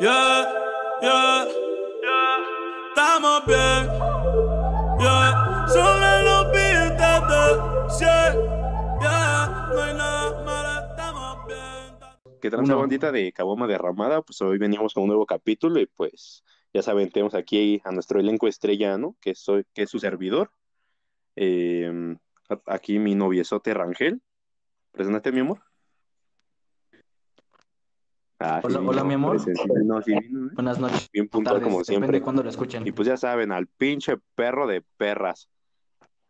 Yeah, yeah, yeah. Estamos bien. Yeah, solo los pistas de cien. Yeah, no hay nada malo, estamos bien. ¿Qué tal, bandita de Caboma Derramada? Pues hoy venimos con un nuevo capítulo y pues ya saben, tenemos aquí a nuestro elenco estrella, ¿no? Que, soy, que es su servidor. Eh, aquí mi noviezote Rangel. Preséntate, mi amor. Ah, Hola- hola, mi amor. presente. No, sí vino, ¿eh? Buenas noches. Bien puntual tardes, como Depende siempre. de cuándo lo escuchen. Y pues ya saben, al pinche perro de perras.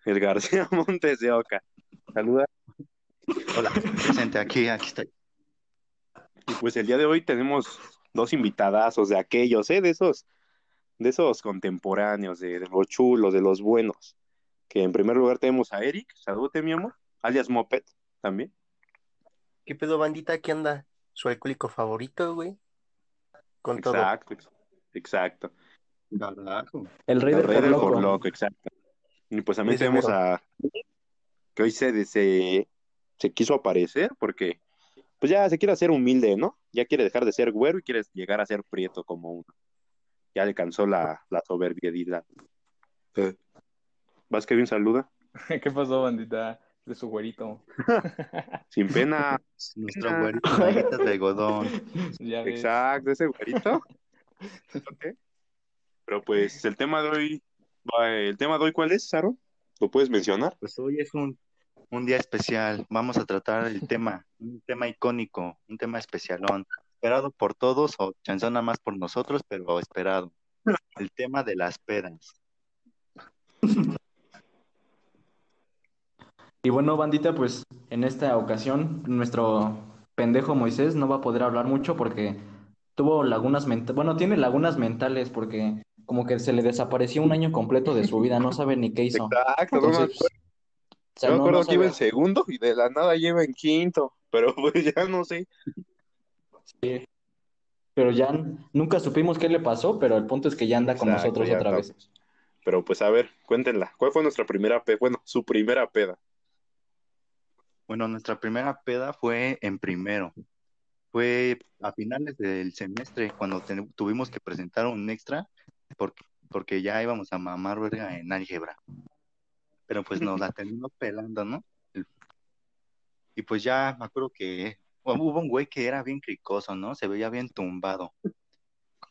El García Montes de Oca. Saluda. Hola, presente aquí, aquí estoy. Y pues el día de hoy tenemos dos invitadazos de aquellos, ¿eh? De esos, de esos contemporáneos, de, de los chulos, de los buenos. Que en primer lugar tenemos a Eric, salúdate mi amor, alias Moped, también. ¿Qué pedo, bandita? ¿Qué anda? Su alcohólico favorito, güey. Con todo. Exacto, ex- exacto. Carajo. El rey El del rey del Forloco. Forloco, exacto. Y pues también tenemos mero. a que hoy se, se, se quiso aparecer porque pues ya se quiere hacer humilde, ¿no? Ya quiere dejar de ser güero y quiere llegar a ser prieto como uno. Ya alcanzó la, la soberbiedad. ¿Vas que bien saluda? ¿Qué pasó, bandita? De su güerito. Sin pena. Nuestro güerito de algodón. Ya ves. Exacto, ese güerito. Ok. Pero pues el tema de hoy, el tema de hoy, ¿cuál es, Saro? ¿Lo puedes mencionar? Pues hoy es un, un día especial. Vamos a tratar el tema, un tema icónico, un tema especialón. Esperado por todos o chanzón nada más por nosotros, pero esperado. El tema de las pedas. Y bueno, bandita, pues en esta ocasión nuestro pendejo Moisés no va a poder hablar mucho porque tuvo lagunas mentales. Bueno, tiene lagunas mentales porque como que se le desapareció un año completo de su vida, no sabe ni qué hizo. Exacto, no me Entonces, acuerdo. o sea, Yo me no- acuerdo no que iba en segundo y de la nada lleva en quinto, pero pues ya no sé. Sí. Pero ya nunca supimos qué le pasó, pero el punto es que ya anda con Exacto, nosotros otra vez. Pero pues a ver, cuéntenla. ¿Cuál fue nuestra primera peda? Bueno, su primera peda. Bueno, nuestra primera peda fue en primero. Fue a finales del semestre cuando ten- tuvimos que presentar un extra porque, porque ya íbamos a mamar verga en álgebra. Pero pues nos la terminó pelando, ¿no? Y pues ya me acuerdo que hubo un güey que era bien cricoso, ¿no? Se veía bien tumbado.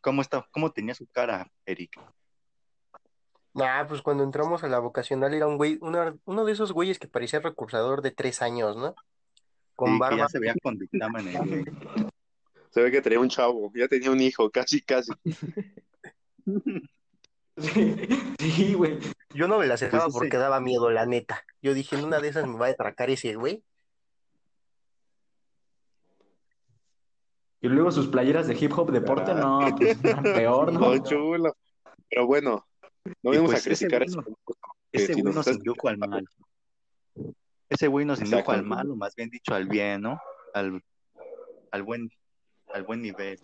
¿Cómo está, cómo tenía su cara, Eric? Nah, pues cuando entramos a la vocacional era un güey, uno, uno de esos güeyes que parecía recursador de tres años, ¿no? Con Sí, que barba. ya se veía con dictamen güey. Se ve que tenía un chavo, ya tenía un hijo, casi, casi. Sí, güey. Yo no me la acercaba Pues porque daba miedo, la neta. Yo dije, en una de esas me va a atracar ese güey. Y luego sus playeras de hip hop deporte, no, pues eran peor, ¿no? No, chulo. Pero bueno, no pues a criticar ese güey Ese nos indujo al mal. Ese güey nos indujo al mal, o más bien dicho, al bien, ¿no? Al, al buen, al buen nivel.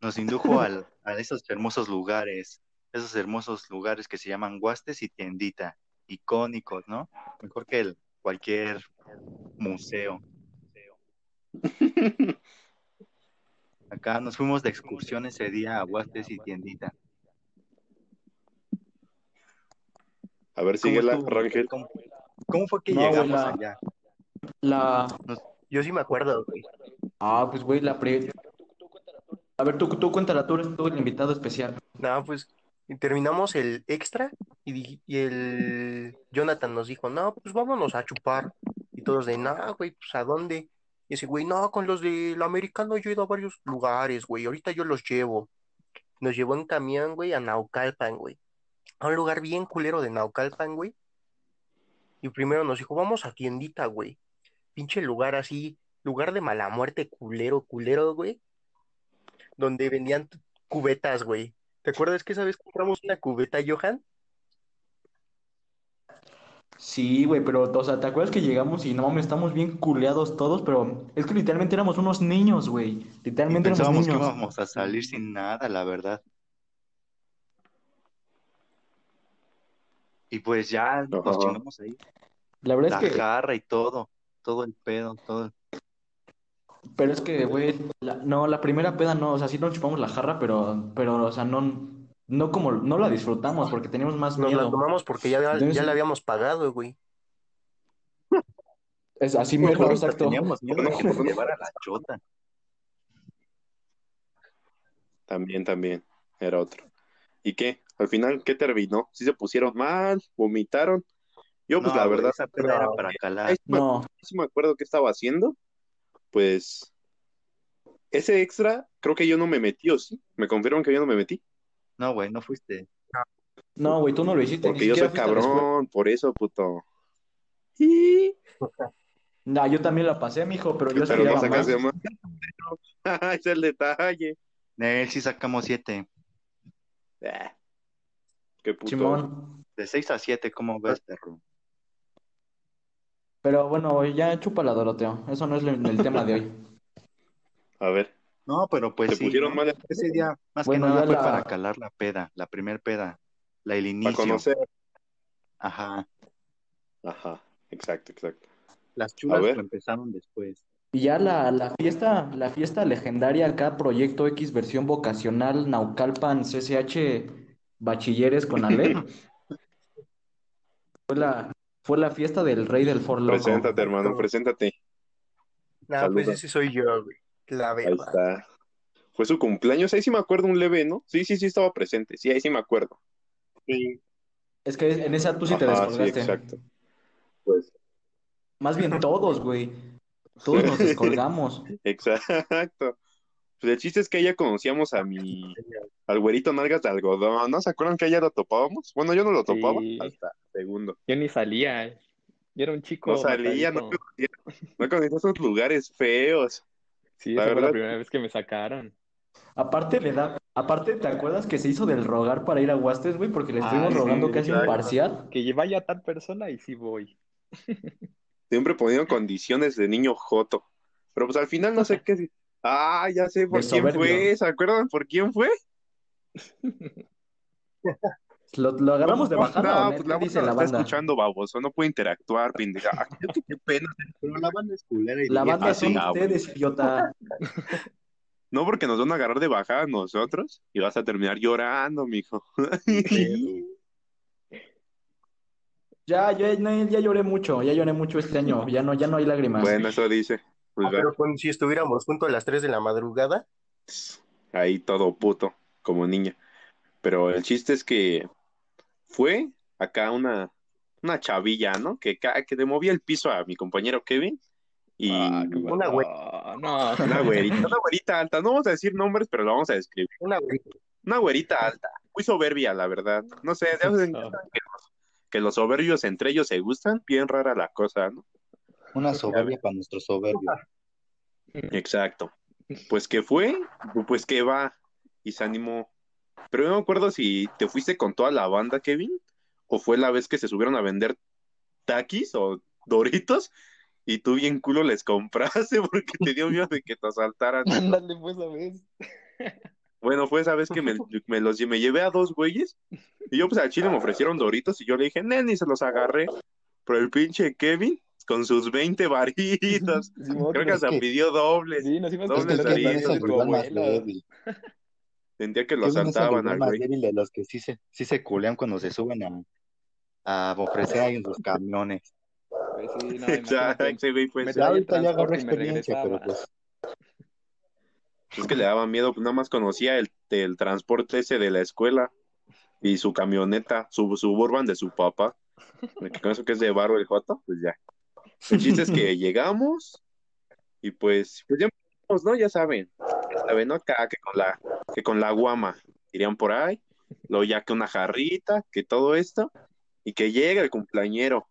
Nos indujo al, a esos hermosos lugares, esos hermosos lugares que se llaman Huastes y Tiendita, icónicos, ¿no? Mejor que el, cualquier museo. Acá nos fuimos de excursión ese día a Huastes y Tiendita. A ver, ¿Cómo síguela, estuvo? Rangel. ¿Cómo, cómo fue que No, llegamos la- allá? La... Yo sí me acuerdo, güey. Ah, pues güey, la pri- A ver, tú, tú cuéntala, tú eres tú el invitado especial. No, pues y terminamos el extra y el Jonathan nos dijo, no, pues vámonos a chupar. Y todos de, no, güey, pues ¿a dónde? Y ese güey, no, con los del americano yo he ido a varios lugares, güey, ahorita yo los llevo. Nos llevó en camión, güey, a Naucalpan, güey. A un lugar bien culero de Naucalpan, güey. Y primero nos dijo, vamos a tiendita, güey. Pinche lugar así, lugar de mala muerte, culero, culero, güey. Donde vendían cubetas, güey. ¿Te acuerdas que esa vez compramos una cubeta, Johan? Sí, güey, pero, o sea, ¿te acuerdas que llegamos y no mames, estamos bien culeados todos? Pero es que literalmente éramos unos niños, güey. Y Literalmente éramos pensábamos que íbamos a salir sin nada, la verdad. Y pues ya nos Ajá. chingamos ahí. La verdad La es que, jarra y todo. Todo el pedo, todo. el- Pero es que, güey, la- no, la primera peda no, o sea, sí nos chupamos la jarra, pero, pero, o sea, no, no como, no la disfrutamos porque teníamos más Nos la miedo. tomamos porque ya, Entonces- ya la habíamos pagado, güey. Es así Hasta mejor, exacto. Teníamos miedo de que nos llevara la chota. También, también, era otro. ¿Y qué? Al final, ¿qué terminó? ¿Sí se pusieron mal? ¿Vomitaron? Yo, pues No, la verdad, esa peda era para calar. ahí sí me- No, sí me acuerdo qué estaba haciendo. Pues, ese extra, creo que yo no me metí, ¿o sí? ¿Me confirman que yo no me metí? No, güey, no fuiste. no, güey, tú no lo hiciste, ni Porque yo soy cabrón, por eso, puto. Y... No, yo también la pasé, mijo, pero yo Pero no más. más. Es el detalle. De él sí sacamos siete. Ah, Qué puto. Simón. De seis a siete, ¿cómo ves, perro? Pero bueno, ya chúpala, Doroteo. Eso no es el, el tema de hoy. A ver, No, pero pues ¿te sí, pusieron ¿no? mal Ese día, más Bueno, que nada, fue la- para calar la peda, la primer peda, la el para inicio. conocer? Ajá. Ajá, exacto, exacto. Las chulas lo empezaron después. Y ya la, la fiesta, la fiesta legendaria acá, Proyecto X versión vocacional, Naucalpan, CCH, Bachilleres con Ale. Fue la, fue la fiesta del rey del For Loco. Preséntate, hermano, preséntate. Nah, Saluda. pues ese soy yo, güey. La Ahí verdad. está. Fue su cumpleaños, ahí sí me acuerdo un leve, ¿no? Sí, sí, sí estaba presente, sí, ahí sí me acuerdo. Sí. Es que en esa tú sí te Ajá, sí, descolgaste. exacto. Pues, Más bien todos, güey. Todos nos descolgamos. exacto. Pues el chiste es que ya conocíamos a mi, al güerito nalgas de algodón, ¿no? ¿Se acuerdan que allá lo topábamos? Bueno, yo no lo topaba Sí. hasta segundo. Yo ni salía. Yo era un chico No salía, no matadito. no conocía esos lugares feos. Sí, La esa fue la verdad. primera vez que me sacaron. Aparte le da, aparte, ¿te acuerdas que se hizo del rogar para ir a Huastes, güey? Porque le Ah, estuvimos sí, rogando casi un parcial. Que vaya tal persona y sí voy. Siempre poniendo condiciones de niño joto. Pero pues al final no sé qué. Ah, ya sé por quién soberbio. fue. ¿Se acuerdan por quién fue? ¿Lo, lo agarramos de No, bajada o pues la dice banda la lo está banda? escuchando, baboso. No puede interactuar, pendeja. Ay, qué- pena. Pero la banda es culera y La banda Ah, sí, son ah, ustedes, idiota. No, porque nos van a agarrar de bajada nosotros y vas a terminar llorando, mijo. Ya, ya, no, ya lloré mucho, ya lloré mucho este año. Ya no, ya no hay lágrimas. Bueno, eso dice. Pues Ah, pero con, si estuviéramos juntos a las 3 de la madrugada, ahí todo puto, como niña. Pero el chiste es que fue acá una, una chavilla, ¿no? Que, que le movía el piso a mi compañero Kevin. Y Ah, una No. una güerita, una güerita alta. No vamos a decir nombres, pero lo vamos a describir. una güey. Una güerita alta, muy soberbia, la verdad. No sé, que los, que los soberbios entre ellos se gustan, bien rara la cosa, ¿no? Una soberbia para nuestro soberbio. Exacto. Pues que fue, pues que va y se animó. Pero no me acuerdo si te fuiste con toda la banda, Kevin, o fue la vez que se subieron a vender taquis o doritos y tú bien culo les compraste porque te dio miedo de que te asaltaran. Ándale, pues, a ver. Bueno, fue esa vez que me, me los me llevé a dos güeyes y yo pues al chile me ofrecieron doritos y yo le dije, nen, y se los agarré. Pero el pinche Kevin con sus 20 varitas, Simón, creo que hasta que- pidió dobles. Sí, nos íbamos a Dobles débil. Sentía que lo asaltaban al más güey. débil de los que sí se, sí se culean cuando se suben a, a ofrecer ahí en sus camiones. Pues sí, no, Exacto, güey pues Me ahorita ya agarró experiencia, pero regresaba. pues es que le daba miedo, pues nada más conocía el, el transporte ese de la escuela y su camioneta, su suburban de su papá. Que con eso que es de barro el joto, pues ya. El chiste es que llegamos y pues, pues ya empezamos, ¿no? Ya saben, ya saben, ¿no? Acá, que con la, que con la guama irían por ahí, luego ya que una jarrita, que todo esto, y que llega el cumpleañero.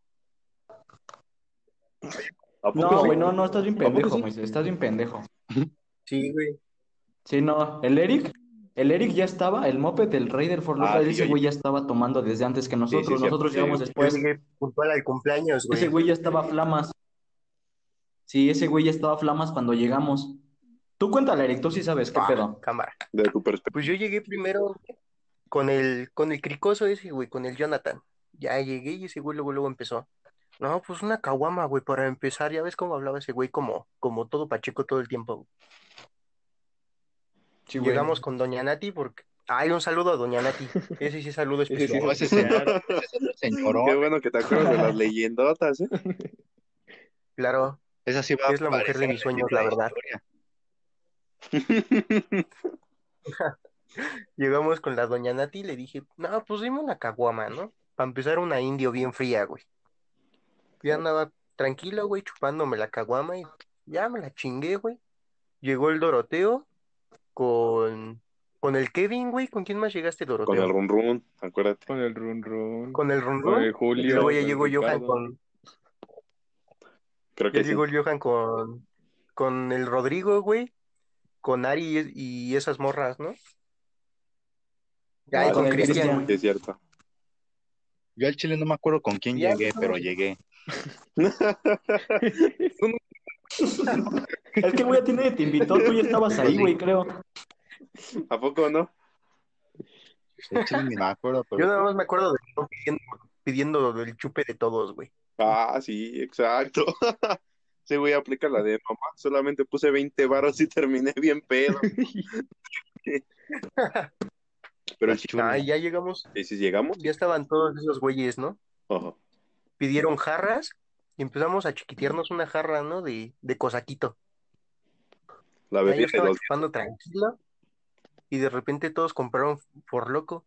¿A poco No, sí? güey, no, no, estás bien ¿A poco pendejo, sí? Moisés, estás bien pendejo. Sí, güey. Sí, no, el Eric, el Eric ya estaba, el moped del rey del Ford Loco, Ah, ese güey ya estaba tomando desde antes que nosotros, sí, sí, nosotros sí. llegamos después. llegué puntual al cumpleaños, güey. Ese güey ya estaba flamas. Sí, ese güey ya estaba flamas cuando llegamos. Tú cuéntale, Eric, tú sí sabes qué Ah, pedo. cámara. De tu perspectiva. Pues yo llegué primero con el, con el cricoso ese, güey, con el Jonathan. Ya llegué y ese güey luego, luego empezó. No, pues una caguama, güey, para empezar. Ya ves cómo hablaba ese güey, como, como todo pacheco todo el tiempo. güey. Sí, güey. Llegamos con Doña Nati porque. Ay, un saludo a Doña Nati. Ese sí, saludo Ese sí especial. Ese señorón. Qué bueno que te acuerdas de las leyendotas, ¿eh? Claro, Esa sí va a Es la mujer de mis sueños, la verdad. llegamos con la Doña Nati y le dije, no, pues dime una caguama, ¿no? Para empezar, una indio bien fría, güey. Ya andaba tranquilo, güey, chupándome la caguama y ya me la chingué, güey. Llegó el Doroteo con, con el Kevin, güey. ¿Con quién más llegaste, Con Doroteo? el run run, acuérdate. Con el run run. Con el Run Con Run. el Y Julio. luego ya con llegó Johan con, Creo ya que sí. llegó el Johan con, con el Rodrigo, güey. Con Ari y, y esas morras, ¿no? Ya, y Ah, con con el Cristian, es cierto. Yo al chile no me acuerdo con quién Ya, llegué, no. pero llegué. Es que, güey, a ti nadie te invitó, tú ya estabas ahí, güey, creo. ¿A poco no? Me acuerdo, Yo nada más me acuerdo de no pidiendo, pidiendo el chupe de todos, güey. Ah, sí, exacto. Sí, voy a aplicar la de mamá. Solamente puse 20 varos y terminé bien pedo. Pero el chiste, Ah, ya llegamos, ¿y si llegamos? ya estaban todos esos güeyes, ¿no? Ojo. Pidieron jarras y empezamos a chiquitearnos una jarra, ¿no? De, de cosaquito. La yo bebida de estaba chupando tranquilo y de repente todos compraron por loco.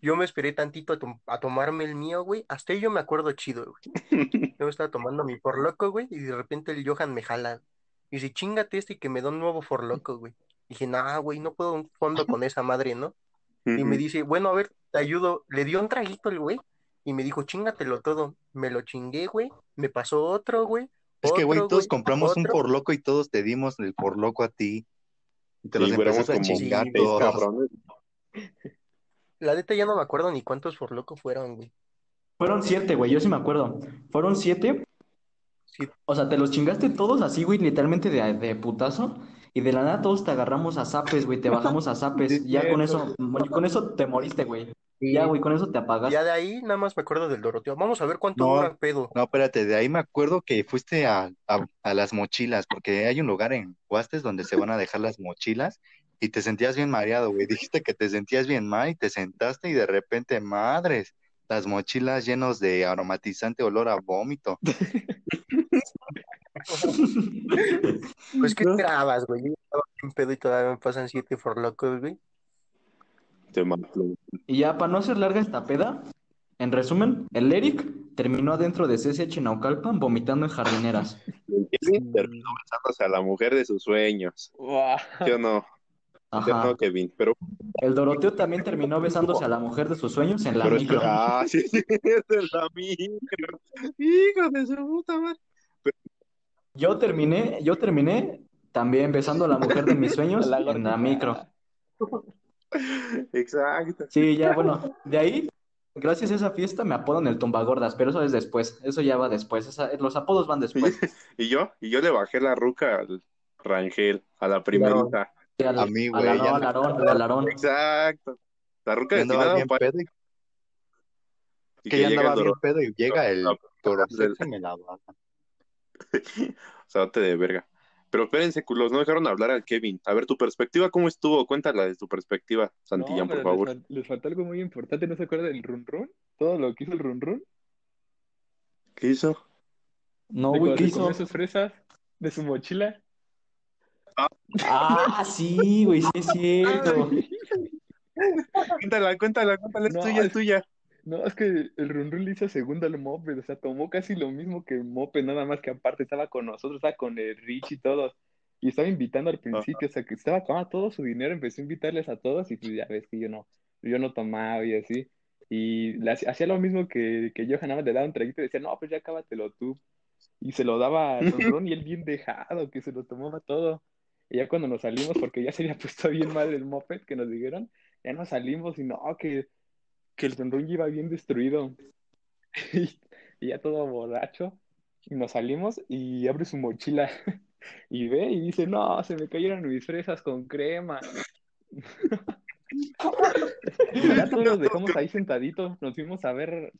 Yo me esperé tantito a tomarme el mío, güey. Hasta ahí yo me acuerdo chido, güey. Yo estaba tomando mi por loco, güey, y de repente el Johan me jala. Y dice, chingate este y que me da un nuevo for loco, güey. Dije, nah, güey, no puedo un fondo con esa madre, ¿no? Y me dice, bueno, a ver, te ayudo. Le dio un traguito el güey y me dijo, chingatelo todo. Me lo chingué, güey. Me pasó otro, güey. es que, güey, todos compramos un por loco y todos te dimos el por loco a ti. Y te los Sí, éramos empezaste a chingar seis todos. cabrones. La neta ya no me acuerdo ni cuántos for loco fueron, güey. Fueron siete, güey, yo sí me acuerdo. Fueron siete. Sí. O sea, te los chingaste todos así, güey, literalmente de, de putazo. Y de la nada todos te agarramos a zapes, güey, te bajamos a zapes. Sí, Ya con eso, con eso te moriste, güey. Y Ya, güey, con eso te apagaste. ya de ahí nada más me acuerdo del Doroteo. Vamos a ver cuánto No. dura el pedo. No, espérate, de ahí me acuerdo que fuiste a, a, a las mochilas, porque hay un lugar en Huastes donde se van a dejar las mochilas y te sentías bien mareado, güey. Dijiste que te sentías bien mal y te sentaste y de repente, madres, las mochilas llenos de aromatizante olor a vómito. Pues, ¿qué No. esperabas, güey? Yo estaba bien pedo y todavía me pasan siete for locos, güey. Te mató. Y ya, para no hacer larga esta peda, en resumen, el Eric terminó adentro de CSH Naucalpan vomitando en jardineras. Terminó besándose a la mujer de sus sueños. Yo no, yo Ajá. no, Kevin. Pero, El Doroteo también terminó besándose a la mujer de sus sueños en la pero es que, micro. ah, sí, sí, es de la micro. Hijo de su puta madre. Yo terminé, yo terminé también besando a la mujer de mis sueños La en la micro. Exacto. Sí, ya, bueno, de ahí, gracias a esa fiesta me apodan el tumbagordas, pero eso es después, eso ya va después, esa- los apodos van después. Y yo, y yo le bajé la ruca al Rangel, a la primerita. Sí, al- A mí, al güey, no- al Aarón. Exacto. La ruca Ya andaba destinada bien para pedo y y que que ya andaba el bien pedo y llega el No, Doroteo y me la baja. Sabote de verga. Pero espérense, culos, no dejaron hablar al Kevin. A ver, tu perspectiva, ¿cómo estuvo? Cuéntala de tu perspectiva, Santillán, No, por favor. Les, fal- les faltó algo muy importante, ¿no se acuerdan del run run? Todo lo que hizo el run run. ¿Qué hizo? No, de güey, ¿qué hizo? comió sus fresas de su mochila. Ah, sí, güey, sí es cierto. Cuéntala, cuéntala, cuéntala, es No, tuya, es- tuya. No, es que el run run le hizo segundo al Moped, o sea, tomó casi lo mismo que el Moped, nada más que aparte estaba con nosotros, estaba con el Rich y todos. Y estaba invitando al principio, o sea, que estaba acabando todo su dinero, empezó a invitarles a todos y pues ya ves que yo no, yo no tomaba y así. Y le hacía hacía lo mismo que, que Johan, nada más le daba un traguito y decía, no, pues ya cábatelo tú. Y se lo daba a Run Run y él bien dejado, que se lo tomaba todo. Y ya cuando nos salimos, porque ya se había puesto bien mal el Moped que nos dijeron, ya nos salimos y no, que, que el Run Run iba bien destruido. Y, ya todo borracho. Y nos salimos y abre su mochila y ve y dice, no, se me cayeron mis fresas con crema. Y ya todos los dejamos ahí sentaditos, nos fuimos a ver,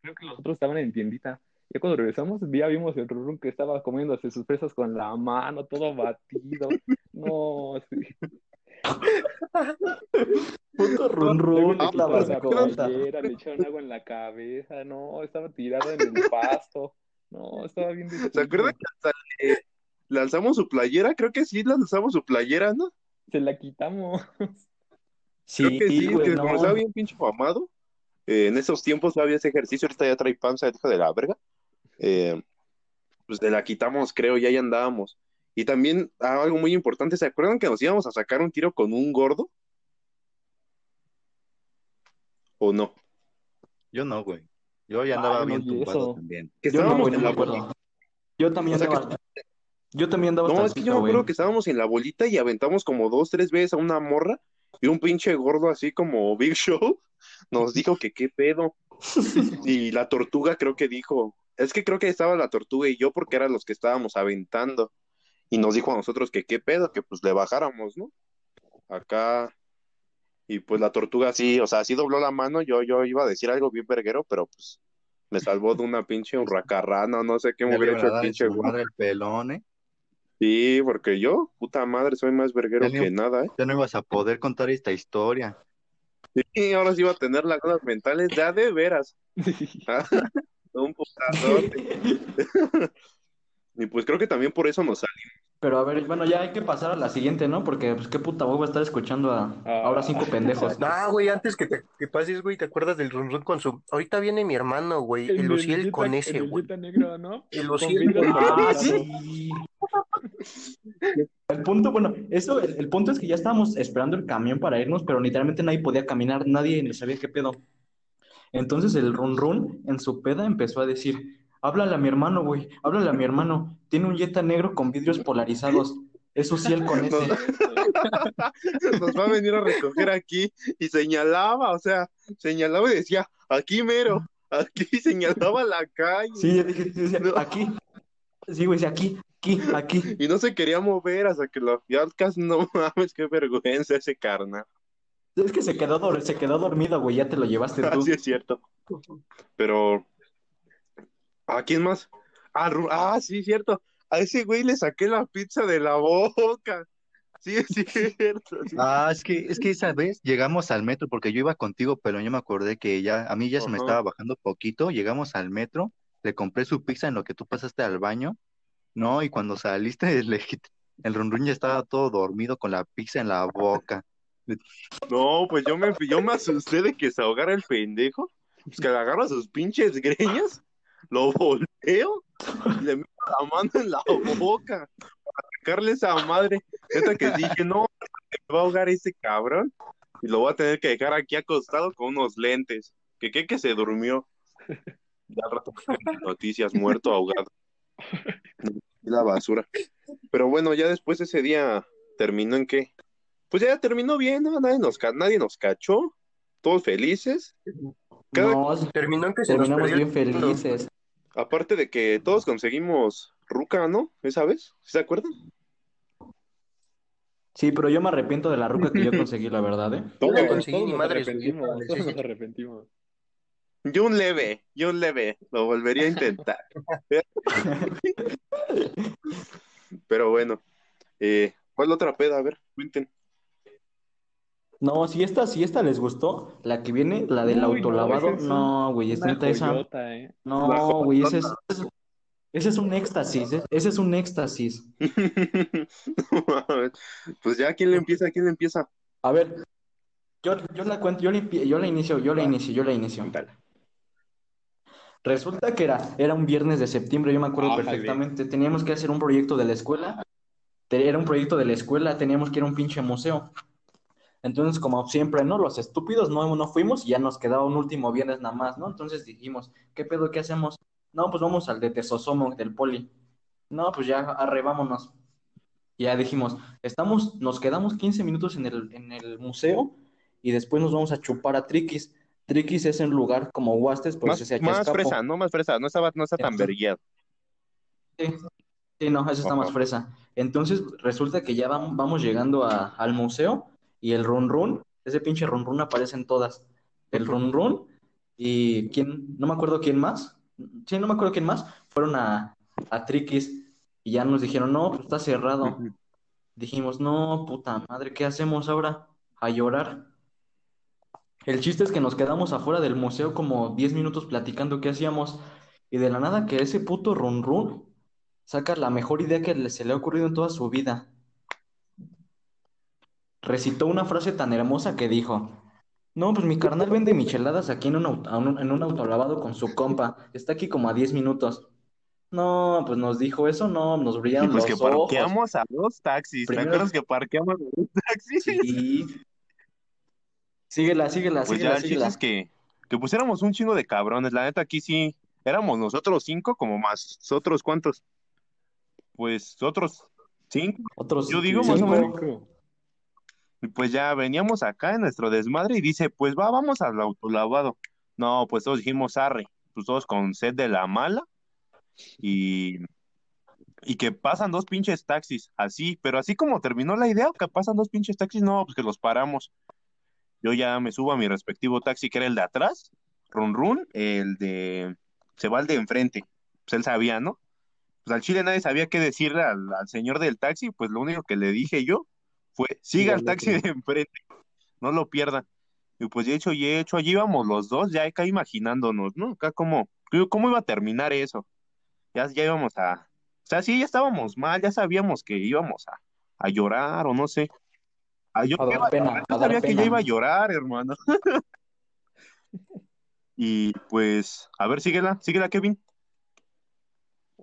creo que los otros estaban en tiendita. Ya cuando regresamos, ya vimos el Run Run que estaba comiéndose sus fresas con la mano, todo batido. No, sí. Puto run run, la mascota. le echaron agua en la cabeza, no, estaba tirado en el pasto. No, estaba bien ¿Se acuerdan que hasta le, alzamos su playera? Creo que sí le alzamos su playera, ¿no? Se la quitamos. Sí, Creo que sí, güey, que no. como estaba bien pinche famado. eh, en esos tiempos había ese ejercicio, ahorita ya trae panza, hija de la verga. Eh, pues le la quitamos, creo, y ahí andábamos. Y también ah, algo muy importante, ¿se acuerdan que nos íbamos a sacar un tiro con un gordo? ¿O no? Yo no, güey. Yo ya andaba no bien tumbado eso. también. Que Yo no, estábamos no en la bolita. Yo también O sea que- andaba. Yo también andaba No, es que yo me acuerdo güey. que estábamos en la bolita y aventamos como dos, tres veces a una morra y un pinche gordo así como Big Show nos dijo que qué pedo. Y la tortuga creo que dijo, es que creo que estaba la tortuga y yo porque eran los que estábamos aventando. Y nos dijo a nosotros que qué pedo, que pues le bajáramos, ¿no? Acá. Y pues la tortuga sí, o sea, sí dobló la mano, yo, yo iba a decir algo bien verguero, pero pues me salvó de una pinche hurracarrana, no sé qué me hubiera hecho el pinche madre el pelón, ¿eh? Sí, porque yo, puta madre, soy más verguero Ya ni- que nada, ¿eh? Ya no ibas a poder contar esta historia. Sí, ahora sí iba a tener las cosas mentales, ya de veras. Ah, Un putazote. Y pues creo que también por eso nos salimos. Pero a ver, bueno, ya hay que pasar a la siguiente, ¿no? Porque, pues, qué puta voy a estar escuchando a Ah. ahora cinco pendejos. No, güey, antes que te que pases, güey, ¿te acuerdas del Run Run con su... Ahorita viene mi hermano, güey, el Luciel con ese, el güey. Jetta negro, ¿no? El Luciel con- Ah, sí. El punto, bueno, eso, el, el punto es que ya estábamos esperando el camión para irnos, pero literalmente nadie podía caminar, nadie ni sabía qué pedo. Entonces el run run en su peda empezó a decir, háblale a mi hermano, güey, háblale a mi hermano, tiene un Jetta negro con vidrios polarizados, es Uciel con ese. Nos va a venir a recoger aquí y señalaba, o sea, señalaba y decía, aquí mero, aquí señalaba la calle. Sí, yo dije, decía, aquí, sí, güey, sí, aquí, aquí, aquí. Y no se quería mover hasta que lo casi no mames, qué vergüenza ese carnal. Es que se quedó, se quedó dormido, güey, ya te lo llevaste tú. Así es cierto. Pero, ¿a quién más? Ah, ah, sí, cierto. A ese güey le saqué la pizza de la boca. Sí, es cierto. sí. Ah, es que, es que esa vez llegamos al metro, porque yo iba contigo, pero yo me acordé que ya, a mí ya se me Ajá. estaba bajando poquito, llegamos al metro, le compré su pizza en lo que tú pasaste al baño, ¿no? Y cuando saliste, le el run run ya estaba todo dormido con la pizza en la boca. No, pues yo me, yo me asusté de que se ahogara el pendejo. Pues que le agarra sus pinches greñas, lo volteo y le meto la mano en la boca para sacarle esa madre. Neta que dije, no, me va a ahogar ese cabrón y lo voy a tener que dejar aquí acostado con unos lentes. Que qué que se durmió. Ya rato noticias, muerto, ahogado. La basura. Pero bueno, ya después ese día terminó en qué? Pues ya terminó bien, ¿no? Nadie nos, nadie nos cachó, todos felices. Cada- No, Terminó en que se terminamos bien felices. Aparte de que todos conseguimos ruca, ¿no? ¿Esa vez? ¿Sí ¿Se acuerdan? Sí, pero yo me arrepiento de la ruca que yo conseguí, la verdad, ¿eh? No Todos. conseguí Todos ni arrepentimos, todos nos arrepentimos. Yo un leve, yo un leve, lo volvería a intentar. Pero bueno, eh, ¿cuál otra peda? A ver, cuenten. No, si esta, si esta les gustó, la que viene, la del Uy, no, autolavado, es no, güey, es Una neta esa. ¿eh? No, güey, ese es, ese es un éxtasis, ¿eh? ese es un éxtasis. Pues ya, ¿quién le empieza? ¿Quién le empieza? A ver, yo, yo la cuento, yo la, yo la inicio, yo la inicio, yo la inicio. Resulta que era, era un viernes de septiembre, yo me acuerdo perfectamente. Teníamos que hacer un proyecto de la escuela. Era un proyecto de la escuela, teníamos que ir a un pinche museo. Entonces, como siempre, ¿no? Los estúpidos no, no fuimos y ya nos quedaba un último viernes nada más, ¿no? Entonces dijimos, ¿qué pedo, qué hacemos? No, pues vamos al de Tesosomo, del Poli. No, pues ya arre, vámonos. Ya dijimos, estamos, nos quedamos 15 minutos en el, en el museo y después nos vamos a chupar a Triquis. Triquis es un lugar como Huastes, por Más, se más escapo. fresa, no más fresa, no, estaba, no está tan vergueado. Sí, sí, no, eso está más fresa. Entonces resulta que ya vam- vamos llegando a- al museo y el run run, ese pinche run run aparece en todas. El run run y quién, no me acuerdo quién más, sí, no me acuerdo quién más, fueron a, a Triquis y ya nos dijeron, no, pues está cerrado. Dijimos, no, puta madre, ¿qué hacemos ahora? A llorar. El chiste es que nos quedamos afuera del museo como 10 minutos platicando qué hacíamos y de la nada que ese puto run run saca la mejor idea que se le ha ocurrido en toda su vida. Recitó una frase tan hermosa que dijo, no, pues mi carnal vende micheladas aquí en un, au- a un- en un autolavado con su compa, está aquí como a 10 minutos. No, pues nos dijo eso, no, nos brillaron Pues los que ojos. parqueamos a dos taxis. ¿Te Primero- acuerdas que parqueamos a dos taxis? Sí. Síguela, síguela, Pues síguela, ya síguela. es que, que pusiéramos un chingo de cabrones. La neta, aquí sí éramos nosotros cinco, como más otros cuántos. Pues otros cinco. Otros Yo digo más o cinco. menos. Y pues ya veníamos acá en nuestro desmadre y dice, pues va, vamos al autolavado. No, pues todos dijimos arre, pues todos con sed de la mala y, y que pasan dos pinches taxis, así, pero así como terminó la idea, que pasan dos pinches taxis, no, pues que los paramos. Yo ya me subo a mi respectivo taxi, que era el de atrás, run run, el de, se va el de enfrente, pues él sabía, ¿no? Pues al chile nadie sabía qué decirle al, al señor del taxi, pues lo único que le dije yo fue, siga el taxi de enfrente, no lo pierdan. Y pues de hecho y hecho, allí íbamos los dos, ya acá imaginándonos, ¿no? Acá cómo, cómo iba a terminar eso. Ya, ya íbamos a, o sea, sí, ya estábamos mal, ya sabíamos que íbamos a, a llorar o no sé. A, yo A dar iba a pena, llorar, yo a dar sabía que pena. ya iba a llorar, hermano. Y pues, a ver, síguela, síguela, Kevin.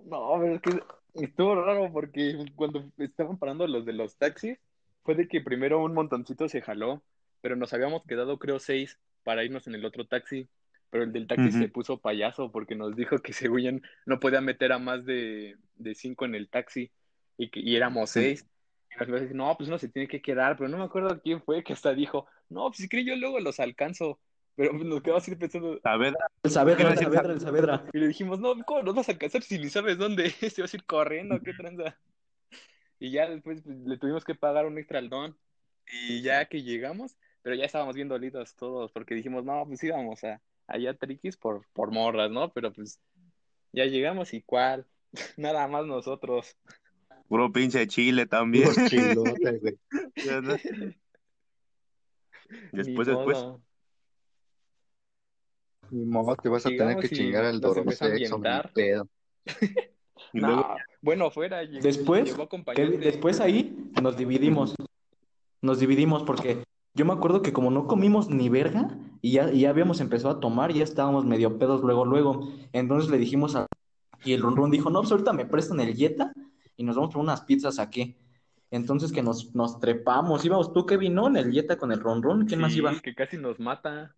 No, pero es que estuvo raro porque cuando estaban parando los de los taxis, fue de que primero un montoncito se jaló, pero nos habíamos quedado creo seis para irnos en el otro taxi, pero el del taxi se puso payaso porque nos dijo que según no podía meter a más de, de cinco en el taxi y, que, y éramos Sí. seis. Y nos decir, no, pues uno se tiene que quedar, pero no me acuerdo quién fue que hasta dijo, no, pues si creo yo luego los alcanzo, pero pues, nos quedamos así pensando, Saavedra, El Saavedra, el Saavedra, el Saavedra. y le dijimos, no, ¿cómo nos vas a alcanzar si ni sabes dónde es? Te vas a ir corriendo, ¿qué tranza? Y ya después pues, le tuvimos que pagar un extra al don. Y ya que llegamos, pero ya estábamos bien dolidos todos, porque dijimos, no, pues íbamos a, allá a Triquis por, por morras, ¿no? Pero pues ya llegamos y cuál, nada más nosotros. puro pinche chile también. Güey. Después, Ni después. Ni modo, te vas a tener que y chingar al nos empezó a Dorosexo, mi ambientar. pedo. Y No, luego, bueno, fuera, llegó, Después, llegó después ahí nos dividimos. Nos dividimos porque yo me acuerdo que como no comimos ni verga y ya, y ya habíamos empezado a tomar y ya estábamos medio pedos luego, luego. Entonces le dijimos a... Y el Run Run dijo, no, pues ahorita me prestan el Jetta y nos vamos por unas pizzas aquí. Entonces que nos, nos trepamos. Íbamos tú, Kevin, ¿no? En el Jetta con el Run Run. ¿Quién más iba? que casi nos mata.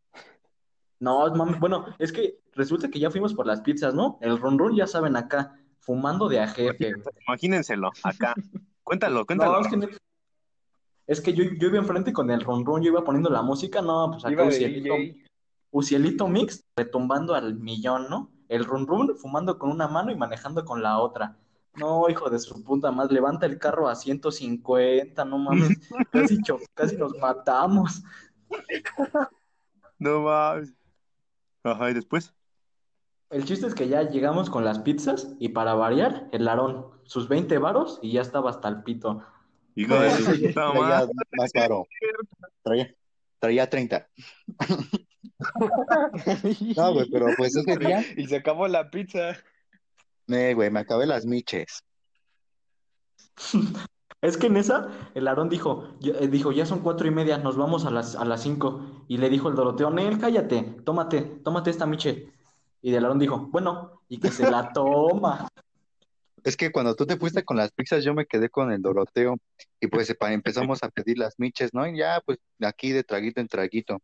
No, mami, bueno, es que resulta que ya fuimos por las pizzas, ¿no? El Run Run, ya saben, acá, fumando de a jefe. imagínenselo, acá. Cuéntalo, No, cuéntalo. es que, no- es que yo, yo iba enfrente con el Run Run, yo iba poniendo la música, no, pues acá Ucielito, Mix retumbando al millón, ¿no? El Run Run fumando con una mano y manejando con la otra. No, hijo de su puta madre, levanta el carro a 150, no mames, casi, cho- casi nos matamos. No mames. Ajá, y después. El chiste es que ya llegamos con las pizzas y para variar, el Larón, sus 20 varos y ya estaba hasta el pito. Hijo de su puta madre. más caro. Traía, traía 30. No, güey, pero pues ese día, Y se acabó la pizza. eh, güey, me acabé las miches. Es que en esa, el Aarón dijo, ya, eh, dijo, ya son cuatro y media, nos vamos a las, a las cinco. Y le dijo el Doroteo, Nel, cállate, tómate, tómate esta miche. Y el Aarón dijo, bueno, y que se la toma. Es que cuando tú te fuiste con las pizzas, yo me quedé con el Doroteo y pues epa, empezamos a pedir las miches, ¿no? Y ya, pues, de aquí de traguito en traguito.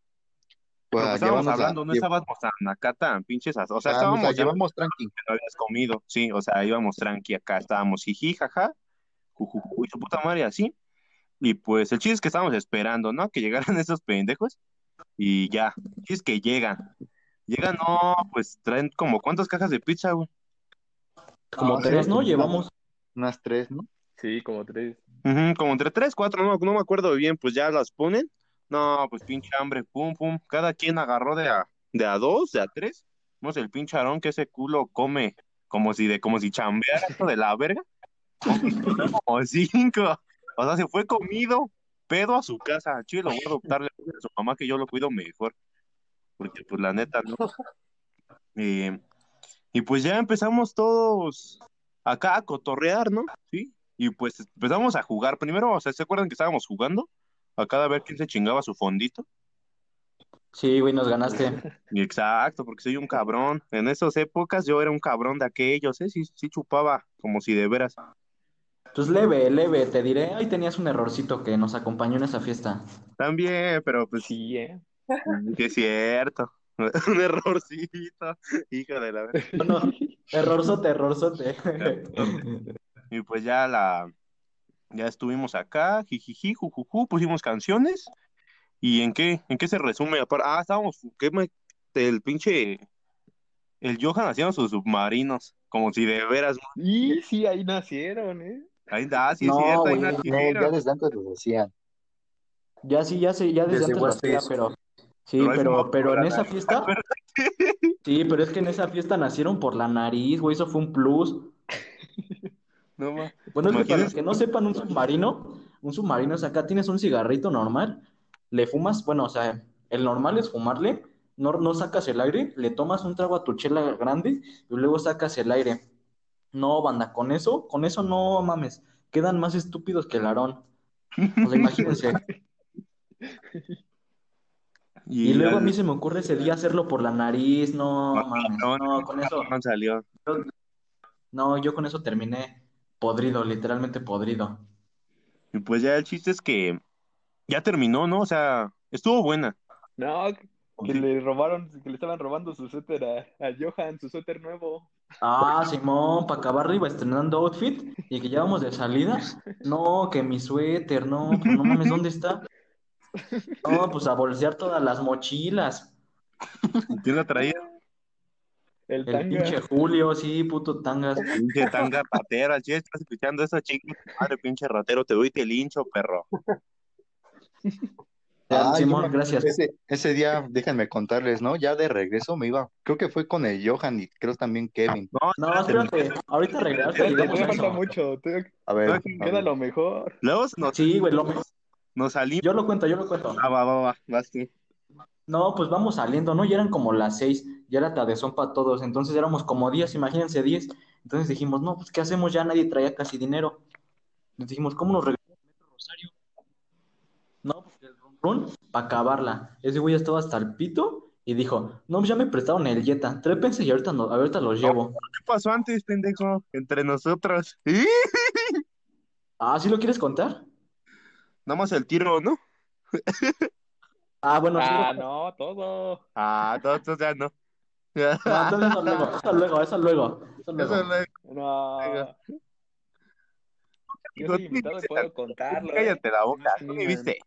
Pues, Pero pues estábamos hablando, no estábamos tan acá tan pinches. as- O sea, ah, estábamos o sea, ya llevamos tranqui. que no habías comido. Sí, o sea, íbamos tranqui acá, estábamos jiji, jaja, jujuju, y su puta madre así. Y pues el chiste es que estábamos esperando, ¿no? Que llegaran esos pendejos. Y ya, el chiste es que llegan. Llegan, no, pues traen como cuántas cajas de pizza, güey. Como Ah, tres, ¿no? Llevamos. Unas tres, ¿no? Sí, como tres. Como entre tres, cuatro, no, no me acuerdo bien, pues ya las ponen. No, pues pinche hambre, pum, pum. Cada quien agarró de a, de a dos, de a tres. Vimos el pinche Aarón que ese culo come como si de, como si chambeara esto de la verga. Como cinco. O sea, se fue comido, pedo a su casa. Chido, lo voy a adoptarle a su mamá que yo lo cuido mejor. Porque pues la neta, ¿no? Eh, y pues ya empezamos todos acá a cotorrear, ¿no? Sí. Y pues empezamos a jugar. Primero, o sea, ¿se acuerdan que estábamos jugando? A cada ver quién se chingaba su fondito. Sí, güey, nos ganaste. Exacto, porque soy un cabrón. En esas épocas yo era un cabrón de aquellos, ¿eh? Sí, sí chupaba, como si de veras. Pues leve, leve, te diré. Ahí tenías un errorcito que nos acompañó en esa fiesta. También, pero pues Sí, ¿eh? sí es cierto. Un errorcito, hijo de la verga. No, no, errorzote, errorzote. Y pues ya la, ya estuvimos acá, jijiji, jujuju, pusimos canciones. ¿Y en qué, en qué se resume? Ah, estábamos, ¿qué me, el pinche, el Johan haciendo sus submarinos, como si de veras, Y sí, ahí nacieron, ¿eh? ahí da, sí es No, cierto, ahí No, nacieron. ya desde antes lo decían. Ya sí, ya sé, ya desde Desde antes lo hacía, Huastes. pero sí, Pero pero, en esa nariz, fiesta, sí, pero es que en esa fiesta nacieron por la nariz, güey, eso fue un plus. No, ma. Bueno, es que para los que no sepan, un submarino, un submarino es acá, tienes un cigarrito normal, le fumas, bueno, o sea, el normal es fumarle, no, no sacas el aire, le tomas un trago a tu chela grande y luego sacas el aire. No, banda, con eso, con eso no mames, quedan más estúpidos que el Aarón. O sea, imagínense. Y luego a mí se me ocurre ese día hacerlo por la nariz, no No, mames, no, no, con eso, no salió. no, yo con eso terminé podrido, literalmente podrido. Y pues ya el chiste es que ya terminó, ¿no? O sea, estuvo buena. No, que le robaron, que le estaban robando su suéter a, a Johan, su suéter nuevo. Ah, Simón, para acabar arriba estrenando outfit y que ya vamos de salida. No, que mi suéter, no, no mames, ¿dónde está? No, pues a bolsear todas las mochilas. ¿Quién la traía? El El pinche Julio, sí, puto tangas. Pinche tanga ratera, si estás escuchando eso, chico, madre pinche ratero, te doy te lincho, perro. Ah, Simón, yo gracias. Ese, ese día, déjenme contarles, ¿no? Ya de regreso me iba, creo que fue con el Johan y creo también Kevin. No, No, espérate, ahorita todavía a falta mucho. A ver, a Queda ver. lo mejor. Luego nos, Sí, güey, lo mejor. Nos salimos. Yo lo cuento, yo lo cuento. Ah, va, va, va, vas tú. No, pues vamos saliendo, ¿no? Ya eran como las seis, ya era tardezón para todos, entonces éramos como diez, imagínense diez. Entonces dijimos, no, pues ¿qué hacemos? Ya nadie traía casi dinero. Nos dijimos, ¿cómo nos regresamos Metro Rosario? No, pues el run para acabarla. Ese güey ya estaba hasta el pito y dijo, no, pues ya me prestaron el Jetta, trépense y ahorita, no, ahorita los llevo. ¿Qué pasó antes, pendejo? Entre nosotros. Ah, ¿sí lo quieres contar? Nada más el tiro, ¿no? Ah, bueno. Ah, lo- no, todo. Ah, no, entonces ya no. No, entonces eso luego, eso luego, eso luego, eso luego. Eso no- No. Venga. Yo soy invitado y puedo contarlo. ¿eh? Cállate la boca, Sí, tú man. viste.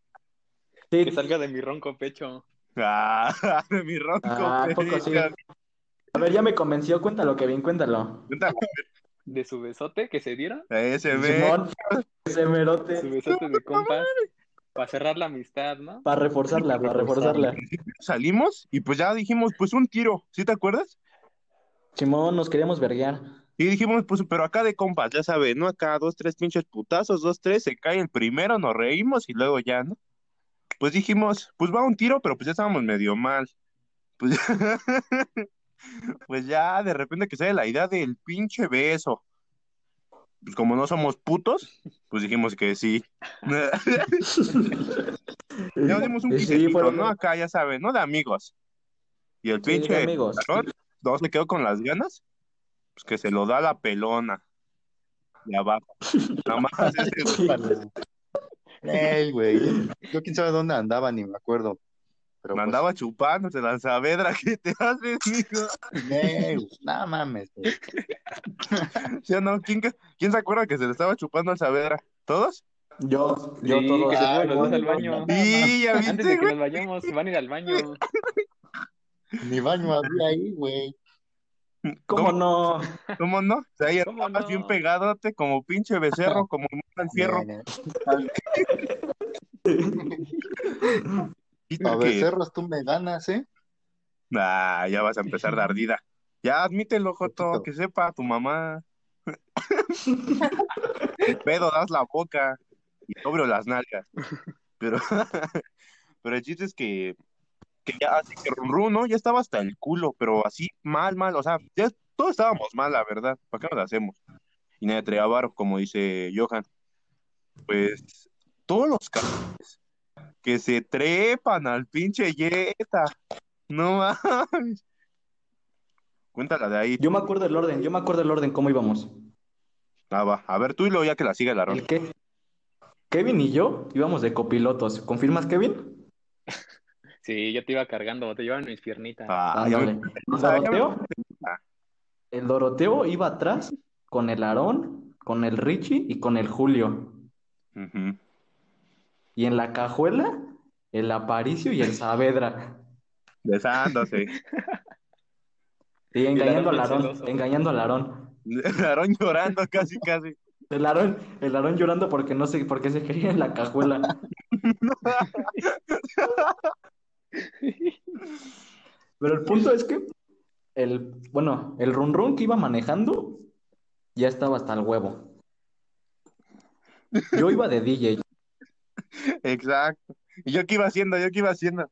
Sí, Que salga de mi ronco pecho. Ah, de mi ronco Ah, ¿a poco sí? pecho. A ver, ya me convenció, cuéntalo, Kevin, cuéntalo. Cuéntame, De su besote que se dieron. Ese ese Su merote, besote de compas. Para cerrar la amistad, ¿no? para reforzarla, para reforzarla. Salimos y pues ya dijimos, pues un tiro, ¿sí te acuerdas? Simón, nos queríamos verguear. Y dijimos, pues, pero acá de compas, ya sabes, ¿no? Acá dos, tres pinches putazos, dos, tres, se cae el primero, nos reímos y luego ya, ¿no? Pues dijimos, pues va un tiro, pero pues ya estábamos medio mal. Pues, pues ya de repente que sale la idea del pinche beso. Pues como no somos putos, pues dijimos que sí. Ya dimos un Sí, ¿no? Acá, ya saben, ¿no? De amigos. Y el Sí, de pinche amigos. cabrón, no se quedó con las ganas, pues que se lo da la pelona. De abajo. Nada más ese. Ey, güey. Yo quién sabe dónde andaba, ni me acuerdo. Pero me pues, andaba chupando, se la Saavedra, ¿qué te haces, mijo? ey, güey, no mames. ¿Sí o no? ¿Quién, ¿Quién se acuerda que se le estaba chupando al Saavedra? ¿Todos? Yo, yo Sí, todo. que se Ay, fueron los dos güey, al baño. Sí, ya Antes de viste, que nos vayamos, van a ir al baño. Ni baño había ahí, güey. ¿Cómo no? ¿Cómo no? O sea, ahí ¿Cómo estabas no? bien pegadote, como pinche becerro, como un fierro. A que- becerros tú me ganas, ¿eh? Ah, ya vas a empezar de ardida. Ya admítelo, Joto, que sepa tu mamá. El pedo das la boca y sobre las nalgas. Pero, pero el chiste es que, que ya así que Run Run, ¿no? Ya estaba hasta el culo, pero así mal, mal. O sea, ya todos estábamos mal, la verdad. ¿Para qué nos hacemos? Y nadie traía varo, como dice Johan. Pues todos los cabrones que se trepan al pinche Jetta. No mames. Cuéntala de ahí. Yo me acuerdo del orden, yo me acuerdo del orden, cómo íbamos. Ah, va. A ver tú y luego ya que la siga la ronda. El que Kevin y yo íbamos de copilotos. ¿Confirmas, Kevin? Sí, yo te iba cargando, te llevaban mis piernitas. Ah, ya me-. El Doroteo, el Doroteo iba atrás con el Aarón, con el Richie y con el Julio. Ujú. Y en la cajuela, el Aparicio y el Saavedra. Besándose. Y engañando Aarón, celoso. engañando al Aarón. Aarón llorando casi, casi. El Aarón, el Aarón llorando porque no sé, porque se quería en la cajuela. Pero el punto es que el, bueno, el run run que iba manejando ya estaba hasta el huevo. Yo iba de DJ. Exacto. ¿Y yo qué iba haciendo? ¿Yo qué iba haciendo?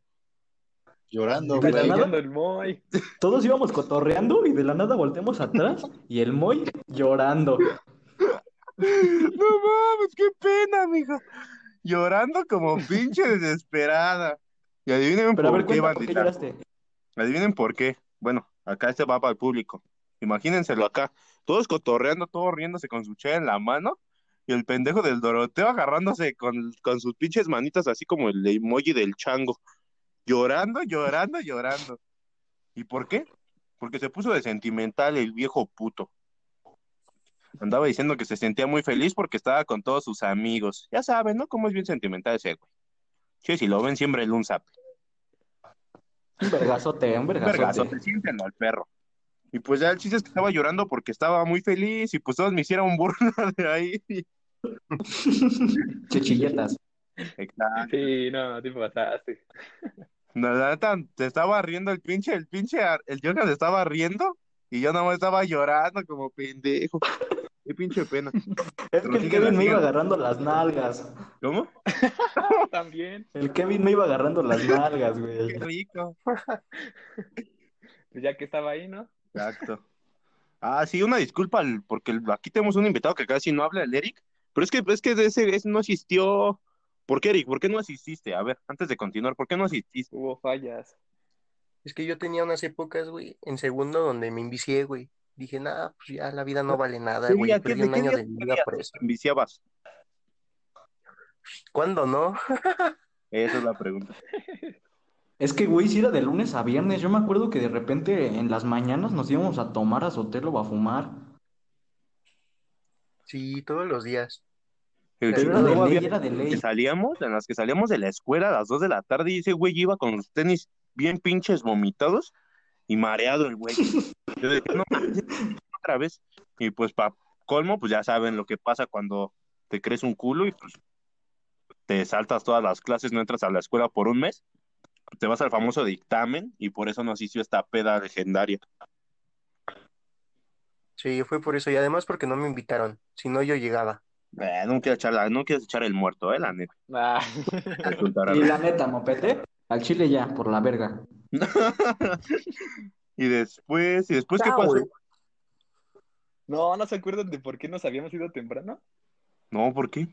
Llorando, De la güey. nada. Platicando el Moy. Todos íbamos cotorreando y de la nada volteamos atrás y el Moy llorando. No mames, qué pena, mija. Llorando como pinche desesperada. Y adivinen Pero a por ver, qué, cuenta, ¿por qué bandita. lloraste? Adivinen por qué. Bueno, acá este va para el público. Imagínenselo acá. Todos cotorreando, todos riéndose con su chela en la mano. Y el pendejo del Doroteo agarrándose con, con sus pinches manitas, así como el emoji del chango. Llorando, llorando, llorando. ¿Y por qué? Porque se puso de sentimental el viejo puto. Andaba diciendo que se sentía muy feliz porque estaba con todos sus amigos. Ya saben, ¿no? Cómo es bien sentimental ese güey. Sí, si lo ven, siempre el un zap. Un vergazote, un Vergazo, vergazote. te siéntenlo al perro. Y pues ya el chiste es que estaba llorando porque estaba muy feliz y pues todos me hicieron burla de ahí. Chechilletas. Exacto. Sí, no, te pasaste. La neta, se estaba riendo el pinche, el pinche, el Johan se estaba riendo y yo nada más estaba llorando como pendejo. Qué pinche pena. Es que el Kevin me iba agarrando las nalgas. ¿Cómo? También. El Kevin me iba agarrando las nalgas, Qué güey. rico. Pues ya que estaba ahí, ¿no? Exacto. Ah, sí, una disculpa porque aquí tenemos un invitado que casi no habla, el Eric, pero es que, es que de ese, ese no asistió. ¿Por qué, Eric? ¿Por qué no asististe? A ver, antes de continuar, ¿por qué no asististe? Hubo fallas. Es que yo tenía unas épocas, güey, en segundo donde me envicié, güey. Dije, nah, pues ya la vida no vale nada, ¿Qué güey. Perdí de un año de mi vida por eso. te enviciabas? ¿Cuándo no? Esa es la pregunta. Es que, güey, si era de lunes a viernes. Yo me acuerdo que de repente en las mañanas nos íbamos a tomar a Sotelo o a fumar. Sí, todos los días. Chico era de ley, había era de que ley. salíamos, en las que salíamos de la escuela a las 2 de la tarde y ese güey iba con los tenis bien pinches vomitados y mareado el güey. Yo decía, no, otra vez. Y pues para colmo, pues ya saben lo que pasa cuando te crees un culo y pues te saltas todas las clases, no entras a la escuela por un mes, te vas al famoso dictamen y por eso no asistió esta peda legendaria. Sí, fue por eso. Y además porque no me invitaron. Si no, yo llegaba. Eh, no quieres echar la- no quieres echar el muerto, eh, la neta. Ah. Y la neta, mopete, al chile ya, por la verga. y después, y después, ¿qué pasó? No, ¿no se acuerdan de por qué nos habíamos ido temprano? No, ¿por qué?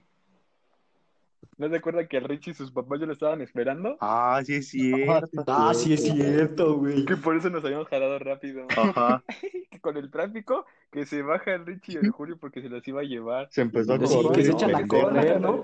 ¿No se acuerdan que al Richie y sus papás ya lo estaban esperando? Ah, sí es cierto. Ah, sí es cierto, güey. Que por eso nos habíamos jalado rápido. Ajá. Que con el tráfico, que se baja el Richie y el Julio porque se los iba a llevar. Se empezó a Sí, correr. que se ¿no? echan a Pendejo. correr, ¿no?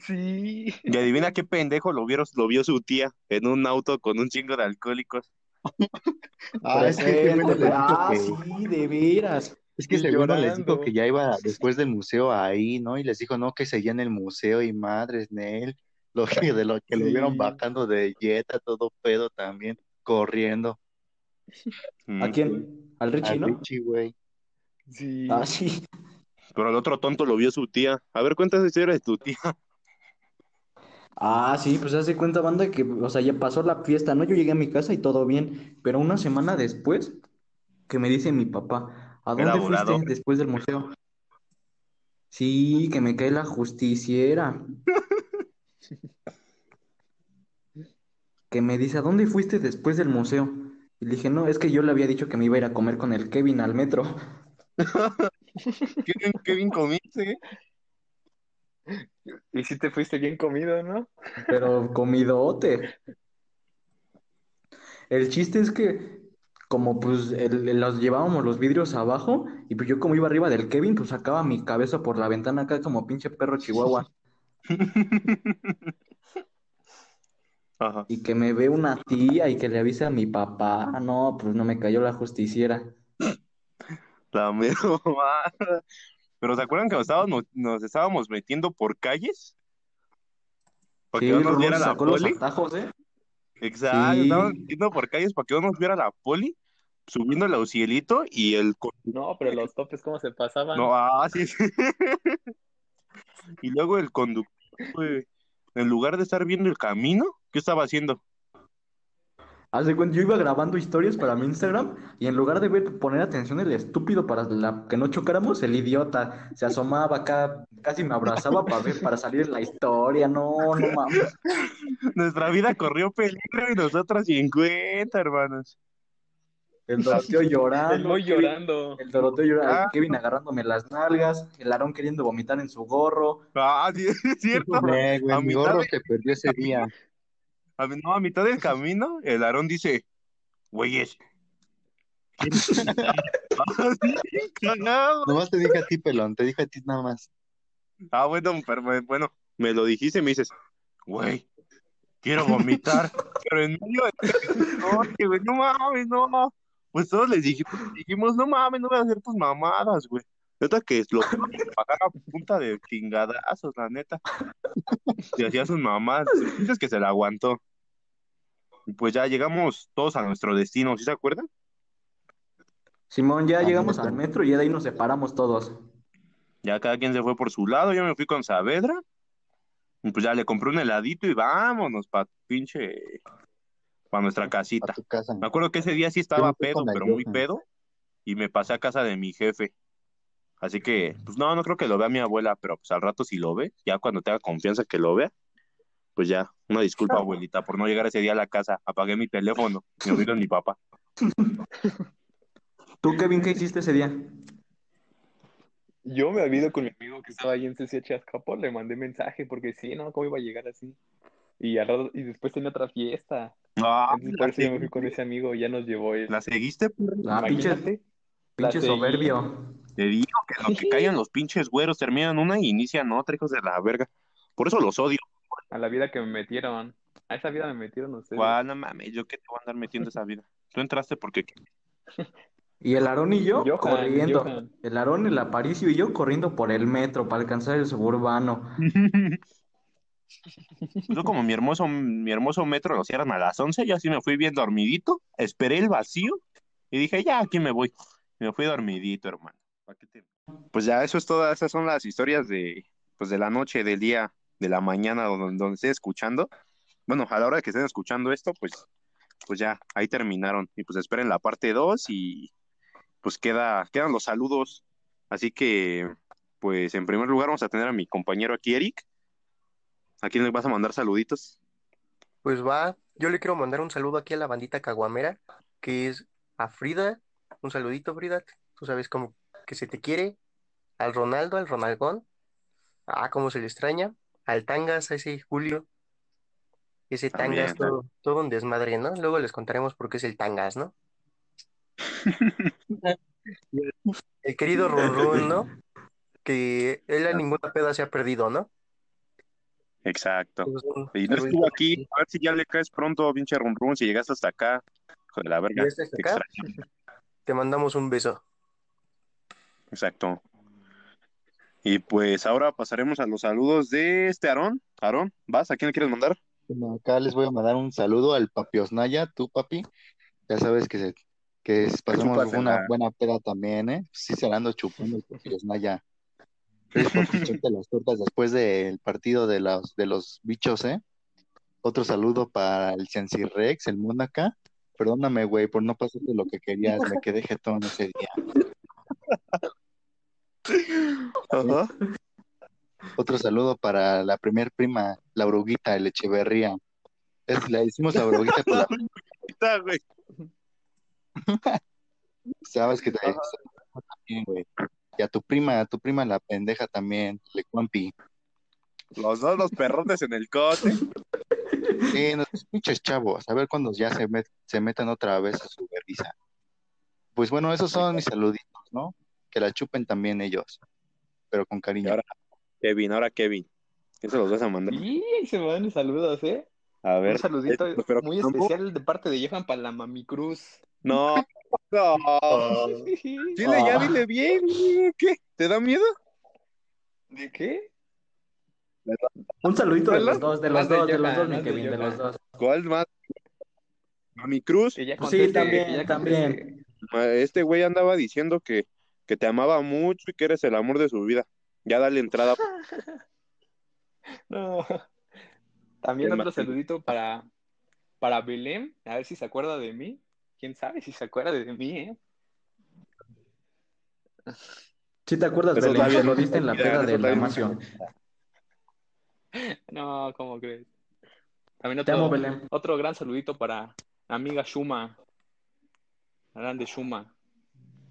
Sí. Y adivina qué pendejo lo vieron, lo vio su tía en un auto con un chingo de alcohólicos. Ah, es que ah, sí, de veras. Es que seguro les dijo que ya iba después del museo ahí, ¿no? Y les dijo, no, que seguía en el museo y madres, Nel. Lo que, de lo que lo vieron bajando de Jetta, todo pedo también, corriendo. ¿A quién? Al Richie, Al ¿no? Richie, güey. Sí. Ah, sí. Pero el otro tonto lo vio su tía. A ver, cuéntanos la historia de tu tía. Ah, sí, pues hace cuenta, banda, que, o sea, ya pasó la fiesta, ¿no? Yo llegué a mi casa y todo bien, pero una semana después, que me dice mi papá, ¿a dónde fuiste después del museo? Sí, que me cae la justiciera. Que me dice, ¿a dónde fuiste después del museo? Y le dije, no, es que yo le había dicho que me iba a ir a comer con el Kevin al metro. Qué bien, qué bien comiste. Y si te fuiste bien comido, ¿no? Pero comidote. El chiste es que, como pues el- los llevábamos los vidrios abajo, y pues yo como iba arriba del Kevin, pues sacaba mi cabeza por la ventana acá como pinche perro chihuahua. Ajá. Y que me ve una tía y que le avise a mi papá. Ah, no, pues no me cayó la justiciera. La mero. Pero ¿se acuerdan que nos estábamos, nos estábamos metiendo por calles? Para Sí, que no nos viera la sacó los poli. atajos, ¿eh? Exacto, Sí. estábamos metiendo por calles para que no nos viera la poli, subiendo el auxielito y el... No, pero los topes, ¿cómo se pasaban? No, ah, sí, sí. Y luego el conductor, güey, en lugar de estar viendo el camino, ¿qué estaba haciendo? Haz de cuenta, yo iba grabando historias para mi Instagram y en lugar de ver, poner atención el estúpido para la, que no chocáramos, el idiota se asomaba acá, casi me abrazaba para ver, para salir en la historia. No, no mames. Nuestra vida corrió peligro y nosotros sin cuenta, hermanos. El Doroteo El llorando, Moy Kevin- llorando. el Doroteo llorando, Ah. Kevin agarrándome las nalgas, el Aarón queriendo vomitar en su gorro. Ah, sí, es cierto. Güey, A mi mitad gorro de- se perdió ese día. A, mi- no, a mitad del camino, el Aarón dice, güeyes. Nomás te dije a ti, pelón, te dije a ti nada más. Ah, bueno, pero me- bueno, me lo dijiste y me dices, güey, quiero vomitar, pero en medio de no, que, güey, no mames, no. Pues todos les dijimos, dijimos, no mames, no voy a hacer tus mamadas, güey. Neta que lo pagar a punta de chingadazos, la neta. Y hacía sus mamadas, dices que se la aguantó. Y pues ya llegamos todos a nuestro destino, ¿sí se acuerdan? Simón, ya Ah, llegamos al metro y ya de ahí nos separamos todos. Ya cada quien se fue por su lado, yo me fui con Saavedra. Y pues ya le compré un heladito y vámonos pa' pinche, pa' nuestra A casita. tu casa. Me acuerdo que ese día sí estaba pedo, pero muy pedo, y me pasé a casa de mi jefe. Así que, pues no, no creo que lo vea mi abuela, pero pues al rato si lo ve, ya cuando tenga confianza que lo vea, pues ya, una disculpa abuelita por no llegar ese día a la casa, apagué mi teléfono, me olvidó mi papá. ¿Tú, Kevin, qué hiciste ese día? Yo me había ido con mi amigo que estaba ahí en CCH Azcapo, le mandé mensaje porque sí, no, ¿cómo iba a llegar así? Y, al rato- y después tenía otra fiesta. Ah, Entonces por la, eso yo me fui con ese amigo, ya nos llevó él. ¿la seguiste? Ah, pinche, pinche soberbio. Te digo que lo que callan los pinches güeros terminan una y inician otra, hijos de la verga. Por eso los odio. a la vida que me metieron. A esa vida me metieron ustedes. Guau, no mames, yo qué te voy a andar metiendo esa vida. Tú entraste porque Y el Aarón y yo Johan, corriendo. Johan. El Aarón, el Aparicio y yo corriendo por el metro para alcanzar el suburbano. Yo como mi hermoso, mi hermoso metro lo cierran a las 11, yo así me fui bien dormidito, esperé el vacío y dije, ya, aquí me voy. Me fui dormidito, hermano. ¿Pa' qué te- Pues ya, eso es todo, esas son las historias de, pues de la noche, del día, de la mañana, donde, donde escuchando. Bueno, a la hora de que estén escuchando esto, pues, pues ya, ahí terminaron. Y pues esperen la parte 2 y pues queda, quedan los saludos. Así que, pues en primer lugar vamos a tener a mi compañero aquí, Eric. ¿A quién le vas a mandar saluditos? Pues va, yo le quiero mandar un saludo aquí a la bandita caguamera, que es a Frida, un saludito Frida, tú sabes cómo que se te quiere, al Ronaldo, al Ronalgón, ah, cómo se le extraña, al Tangas, a ese Julio, ese También, Tangas, todo, todo un desmadre, ¿no? Luego les contaremos por qué es el Tangas, ¿no? El querido Run, ¿no? Que él a ninguna peda se ha perdido, ¿no? Exacto. Pues Y no estuvo aquí, a ver si ya le caes pronto, pinche run run, si llegaste hasta acá. Hijo de la verga. ¿Ya estás te acá? extraño. Te mandamos un beso. Exacto. Y pues ahora pasaremos a los saludos de este Aarón. Aarón, ¿vas? ¿A quién le quieres mandar? Bueno, acá les voy a mandar un saludo al papi Osnaya, tú papi. Ya sabes que, se, que es- pasamos una buena peda también, ¿eh? Sí, se la ando chupando el papi Echarte las tortas después del partido de los, de los bichos, ¿eh? Otro saludo para el Chancy Rex, el Mónaca. Perdóname, güey, por no pasarte lo que querías. Me quedé jetón ese día. Ajá. Otro saludo para la primer prima, la Bruguita, el Echeverría. Es, le decimos la Bruguita por la güey. Sabes que te también, güey. Y a tu prima, a tu prima la pendeja también, le cuampi. Los dos, los perrotes en el cote. Sí, no, pinches chavos, a ver cuándo ya se, met- se metan otra vez a su berriza. Pues bueno, esos son mis saluditos, ¿no? Que la chupen también ellos, pero con cariño. Ahora- Kevin, ahora Kevin. ¿Qué se los vas a mandar? Y se me dan saludos, ¿eh? A ver. Un saludito pero muy especial de parte de Johan para la Mami Cruz. No, no. Dile, ya dile bien. ¿Qué? ¿Te da miedo? ¿De qué? Un saludito de los dos, de los dos, de los dos, mi de Kevin, de los dos. ¿Cuál más? Mami Cruz. Pues sí, también, también. Este güey andaba diciendo que, que te amaba mucho y que eres el amor de su vida. Ya dale entrada. No. También ¿Qué otro saludito para, para Belén, a ver si se acuerda de mí. ¿Quién sabe si se acuerda de mí, eh? ¿Sí te acuerdas, labios Te lo diste en la peda de Damasio. No, ¿cómo crees? También Te otro, amo, Belén. otro gran saludito para la amiga Shuma. La grande Shuma.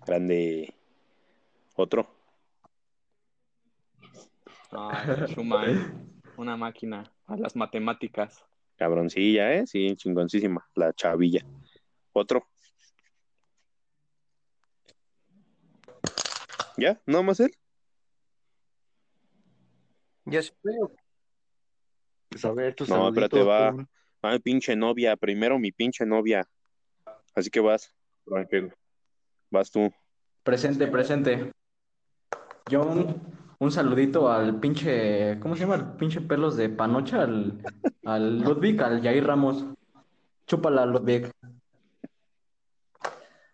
Grande. Otro. Ay, Shuma, eh. Una máquina a las matemáticas. Cabroncilla, ¿eh? Sí, chingoncísima. La chavilla. Otro. ¿Ya? ¿No más él? Ya se. Pues a ver, tus No, espérate, va. tú. Ay, pinche novia. Primero mi pinche novia. Así que vas. Ángel. Vas tú. Presente, presente. Yo un, un saludito al pinche, ¿cómo se llama? El pinche pelos de panocha, al, al Ludwig, al Jair Ramos. Chúpala, Ludwig.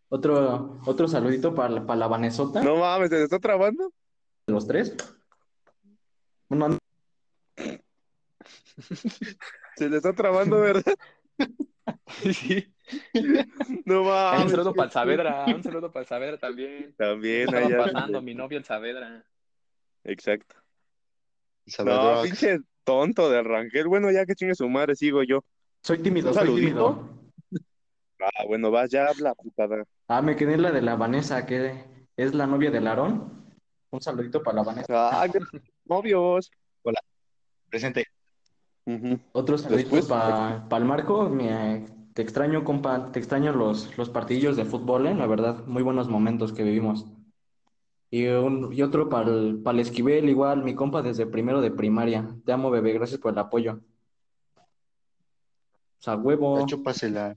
Otro, otro saludito para, la- para la Vanesota, No mames, ¿se te está trabando? los tres. Se le está trabando, ¿verdad? Sí. No Un mames. saludo para el Saavedra, un saludo para el Saavedra también. También, Estaba allá. pasando mi novio el Saavedra. Exacto. No, pinche tonto de Rangel. Bueno, ya que chingue su madre, sigo yo. soy tímido, ¿Un soy saludito? tímido. Ah, bueno, vas, ya habla, putada. Ah, me quedé en la de la Vanessa, que es la novia del Aarón. Un saludito para la Vanessa. Ah, novios. Presente. Ujú. Otro saludito para el Marco. mi, te extraño, compa. Te extraño los, los partidillos de fútbol, ¿eh? La verdad, muy buenos momentos que vivimos. Y, un, y otro para el, Esquivel, igual, mi compa desde primero de primaria. Te amo, bebé. Gracias por el apoyo. O sea, huevo. Chúpasela.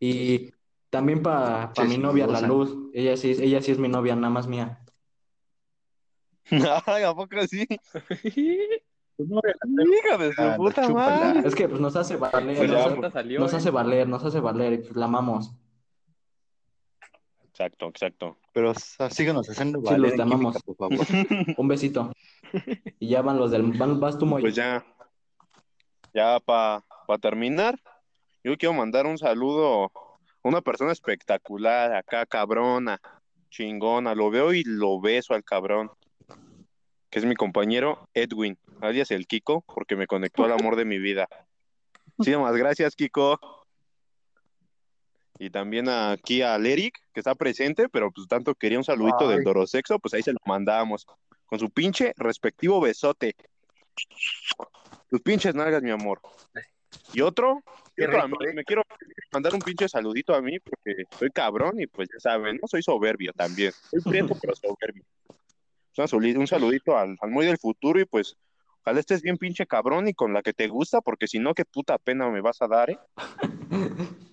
Y también para Che, mi novia, la. Luz. Ella sí, ella sí es mi novia, nada más mía. Ay, ¿a poco sí? Hija de su Ah, puta madre. Es que pues nos hace valer, Pues nos, ya, hace- Ahorita salió, nos eh. hace valer, nos hace valer, y pues la amamos. Exacto, exacto. Pero síganos haciendo Sí, valer los en te amamos. química, por favor. Un besito. Y ya van los del. Van, vas tú, Moy. Pues ya, ya para terminar, yo quiero mandar un saludo a una persona espectacular, acá cabrona, chingona, lo veo y lo beso al cabrón, que es mi compañero Edwin, alias el Kiko, porque me conectó al amor de mi vida. Muchísimas gracias, Kiko. Y también aquí al Eric, que está presente, pero pues tanto quería un saludito del Ay. Dorosexo, pues ahí se lo mandamos. Con su pinche respectivo besote. Tus pinches nalgas, mi amor. Y otro, a rico, mí, ¿eh? me quiero mandar un pinche saludito a mí, porque soy cabrón y pues ya saben, no soy soberbio también. Soy prieto, pero soberbio. Un saludito al, al muy del futuro y pues ojalá estés bien pinche cabrón y con la que te gusta, porque si no, qué puta pena me vas a dar, ¿eh?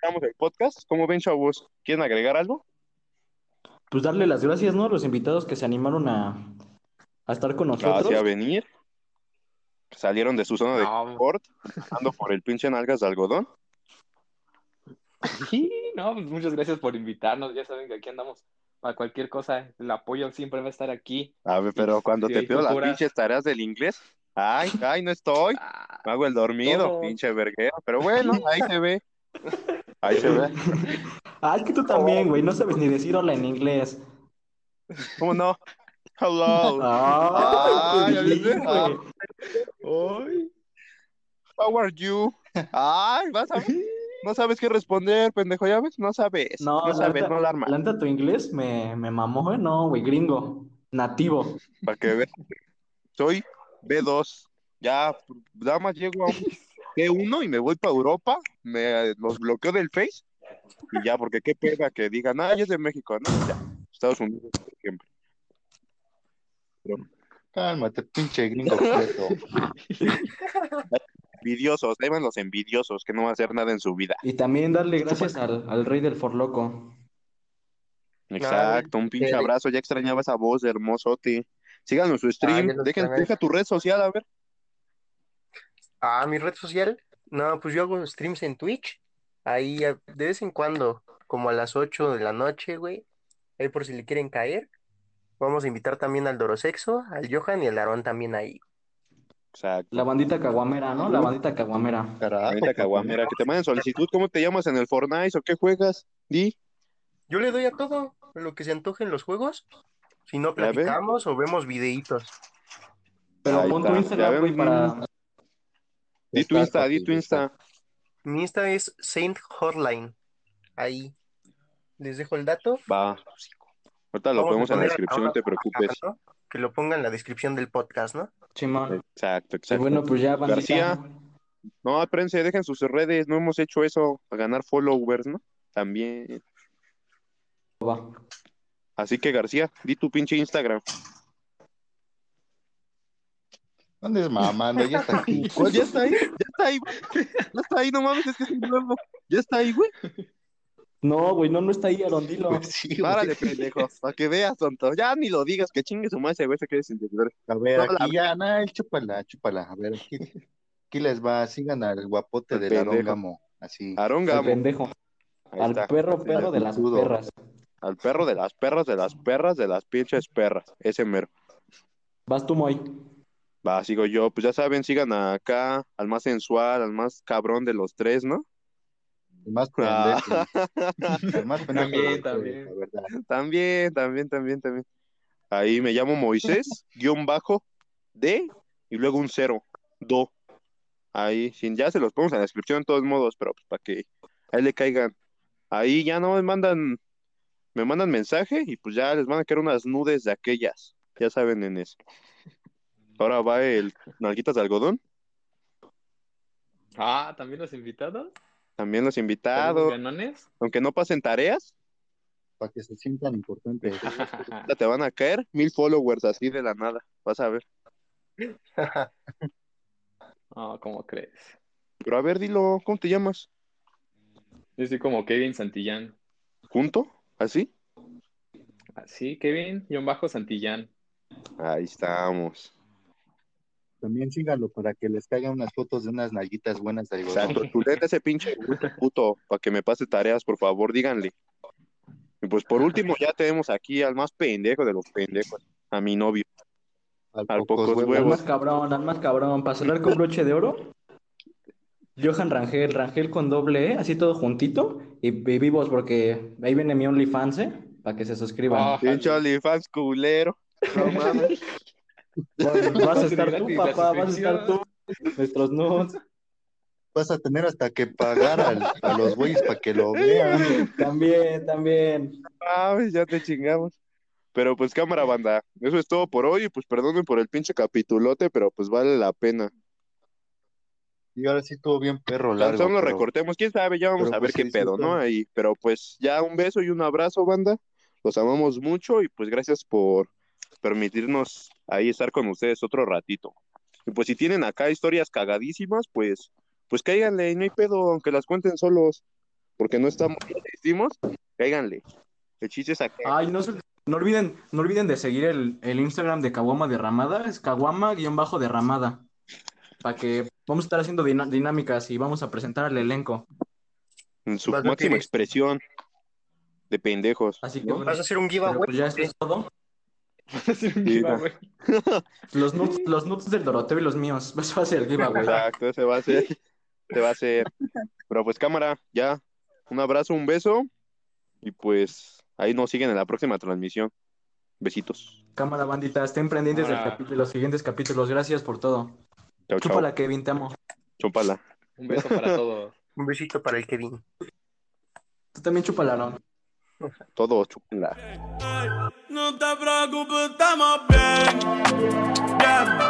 Estamos el podcast. ¿Cómo ven, chavos? ¿Quieren agregar algo? Pues darle las gracias, ¿no? A los invitados que se animaron a, a estar con nosotros. Hacia venir. Salieron de su zona de No. confort, andando por el pinche nalgas de algodón. Sí, no, pues muchas gracias por invitarnos. Ya saben que aquí andamos para cualquier cosa, el apoyo siempre va a estar aquí. A ver, pero cuando te pido las pinches tareas del inglés, ay, ay, no estoy. Ah, Me hago el dormido, Todo. pinche verguero. Pero bueno, ahí se ve. Ahí se ve. Es que tú también, güey, no sabes ni decir hola en inglés. ¿Cómo no? Hello. Ah, Ah, ya viste. How are you? Ay, vas a ver. No sabes qué responder, pendejo, ¿ya ves? No sabes. No, No, sabes, neta- no la armas. Tu inglés me, me mamó, güey. No, güey, gringo, nativo. Para que veas. Soy B2. Ya, nada más llego a un B1 y me voy para Europa. Me los bloqueo del Face. Y ya, porque qué pena que digan, ah, ya es de México, ¿no? Ya, Estados Unidos, por Cálmate, pinche gringo. Envidiosos, ahí van los envidiosos que no van a hacer nada en su vida. Y también darle gracias al, al rey del forloco. Exacto, un pinche eh, abrazo. Ya extrañaba esa voz de hermosote. Síganos su stream. Dejen- extrañé. deja tu red social, a ver. Ah, mi red social. No, pues yo hago streams en Twitch. Ahí de vez en cuando, como a las 8 de la noche, güey. Ahí por si le quieren caer. Vamos a invitar también al Dorosexo, al Johan y al Aarón también ahí. Exacto. La bandita caguamera, ¿no? La bandita caguamera. Carajo, Ahorita caguamera, que te manden solicitud. ¿Cómo te llamas en el Fortnite o qué juegas? Di. Yo le doy a todo, lo que se antoje en los juegos. Si no platicamos o vemos videitos. Pero Ahí pon tu está, Instagram, güey, para... Di tu Insta, di tu. Insta. Mi Insta es Saint Hotline. Ahí. Les dejo el dato. Va. Ahorita lo ponemos en la descripción, no te acá, preocupes. ¿no? Que lo pongan en la descripción del podcast, ¿no? Chimón. Exacto, Y exacto. bueno, pues ya, bandita. García. No, espérense, dejen sus redes. No hemos hecho eso para ganar followers, ¿no? También. Va. Así que, García, di tu pinche Instagram. ¿Dónde es mamando? Ya está aquí. Pues ya está ahí, ya está ahí, güey. Ya está ahí, no mames, es que es nuevo. Ya está ahí, güey. No, güey, no, no está ahí, Arondilo. Pues sí, güey. Párale, pendejo, para que veas, tonto. Ya ni lo digas, que chingue su madre ese güey se quede sin seguidores. A ver, la- aquí ya, nada, chúpala, chúpala. A ver, aquí, aquí les va. Sigan al guapote El del pendejo. Aróngamo. Así. Aarón Al Gamo. pendejo. Ahí Al está. perro, perro de las perras. Al perro de las perras, de las perras, de las pinches perras. Ese mero. Vas tú, Moy. Va, sigo yo. Pues ya saben, sigan acá al más sensual, al más cabrón de los tres, ¿no? El más Ah. pendejo. El más pendejo. También, también. La verdad. También, también, también, también. Ahí me llamo Moisés, guion bajo, D, y luego un cero, do. Ahí, sin, ya se los ponemos en la descripción de todos modos, pero pues para que ahí le caigan. Ahí ya no me mandan, me mandan mensaje y pues ya les van a caer unas nudes de aquellas. Ya saben en eso. Ahora va el Nalguitas de Algodón, Ah, también los invitados. También los ¿También invitados, los aunque no pasen tareas, Para que se sientan importantes. ya te van a caer mil followers así de la nada, vas a ver. No, ¿cómo crees? Pero a ver, dilo, ¿cómo te llamas? Yo soy como Kevin Santillán. ¿Junto? ¿Así? Así, Kevin, John Bajo Santillán. Ahí estamos. También síganlo para que les caigan unas fotos de unas nalguitas buenas de algodón. Exacto, chuleta ese pinche puto, para que me pase tareas, por favor, díganle. Y pues por último, ya tenemos aquí al más pendejo de los pendejos, a mi novio. Al al pocos pocos Al huevos. más cabrón, al más cabrón. Para cerrar con broche de oro. Johan Rangel, Rangel con doble E, así todo juntito. Y, y vivos porque ahí viene mi OnlyFans, ¿eh? Para que se suscriban. Ah, Pinche OnlyFans culero. No mames. Vas, vas a estar tú, papá, vas a estar tú. Nuestros nudes. Vas a tener hasta que pagar al- a los güeyes para que lo vean. También, también. Mames, ya te chingamos. Pero pues cámara banda, eso es todo por hoy. y Pues perdonen por el pinche capitulote, pero pues vale la pena. Y ahora sí estuvo bien perro Tan largo. solo lo pero- recortemos, quién sabe, ya vamos pero a ver pues qué pedo, ¿no? Ahí, pero pues ya un beso y un abrazo, banda. Los amamos mucho y pues gracias por permitirnos ahí estar con ustedes otro ratito. Y pues si tienen acá historias cagadísimas, pues, pues cáiganle, no hay pedo, aunque las cuenten solos, porque no estamos, decimos, cáiganle. El chiste es acá. Ay, no, se- no olviden, no olviden de seguir el, el Instagram de Caguama Derramada, es Caguama-derramada. Para que vamos a estar haciendo dinámicas y vamos a presentar al elenco. en su máxima expresión. de pendejos. Así que, ¿Vas a hacer un giveaway? pues ya esto es todo. Hacer un Sí, giveaway. Los nuts, los nuts del Doroteo y los míos. Eso va a ser el giveaway. Exacto, ese va a ser. Se va a hacer. Pero pues cámara, ya. Un abrazo, un beso. Y pues ahí nos siguen en la próxima transmisión. Besitos. Cámara bandita, estén pendientes de los siguientes capítulos. Gracias por todo. Chao. Chúpala, Kevin, te amo. Chúpala. Un beso para todos. Un besito para el Kevin. Tú también chúpala, Aaron. Todo chula. No te preocupes, estamos bien. Yeah.